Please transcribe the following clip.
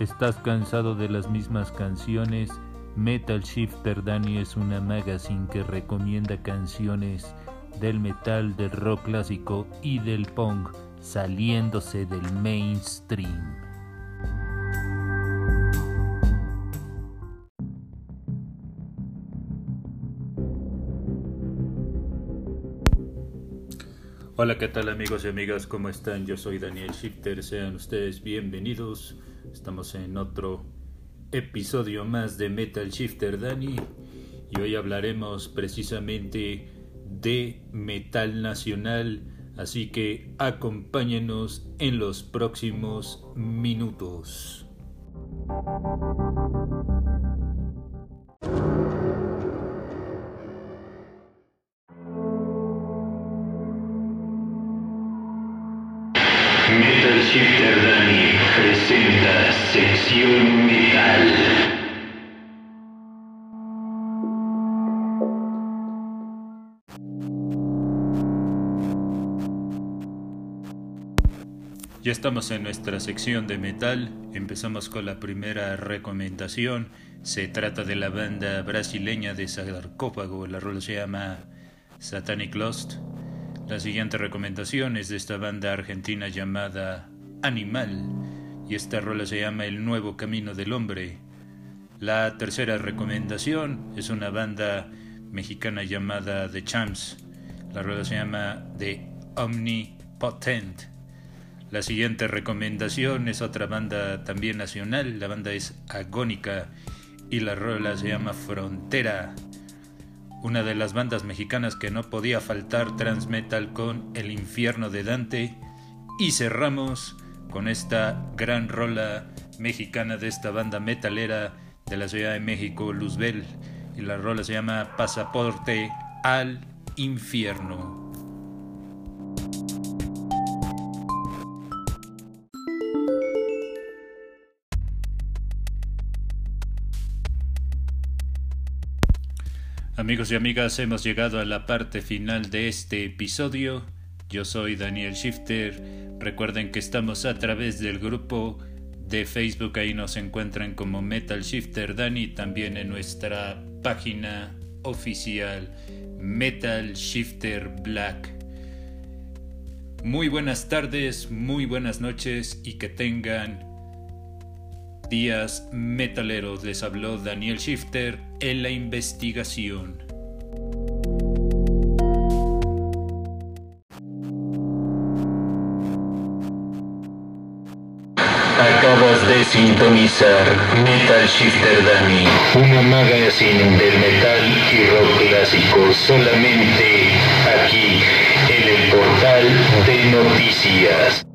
¿Estás cansado de las mismas canciones? Metal Shifter Dani es una magazine que recomienda canciones del metal, del rock clásico y del punk saliéndose del mainstream. Hola, ¿qué tal amigos y amigas? ¿Cómo están? Yo soy Daniel Shifter, sean ustedes bienvenidos. Estamos en otro episodio más de Metal Shifter Dani y hoy hablaremos precisamente de metal nacional, así que acompáñenos en los próximos minutos. Shifter Dani presenta sección metal. Ya estamos en nuestra sección de metal. Empezamos con la primera recomendación. Se trata de la banda brasileña de sarcófago. La rola se llama Satanic Lost. La siguiente recomendación es de esta banda argentina llamada Animal y esta rola se llama El Nuevo Camino del Hombre. La tercera recomendación es una banda mexicana llamada The Champs. La rola se llama The Omnipotent. La siguiente recomendación es otra banda también nacional. La banda es Agónica y la rola se llama Frontera una de las bandas mexicanas que no podía faltar transmetal con El infierno de Dante y cerramos con esta gran rola mexicana de esta banda metalera de la Ciudad de México, Luzbel, y la rola se llama Pasaporte al infierno. Amigos y amigas, hemos llegado a la parte final de este episodio. Yo soy Daniel Shifter. Recuerden que estamos a través del grupo de Facebook, ahí nos encuentran como Metal Shifter Dani, también en nuestra página oficial Metal Shifter Black. Muy buenas tardes, muy buenas noches y que tengan días metaleros. Les habló Daniel Shifter en la investigación. De sintonizar Metal Shifter Dani, una magazine del metal y rock clásico solamente aquí en el portal de noticias.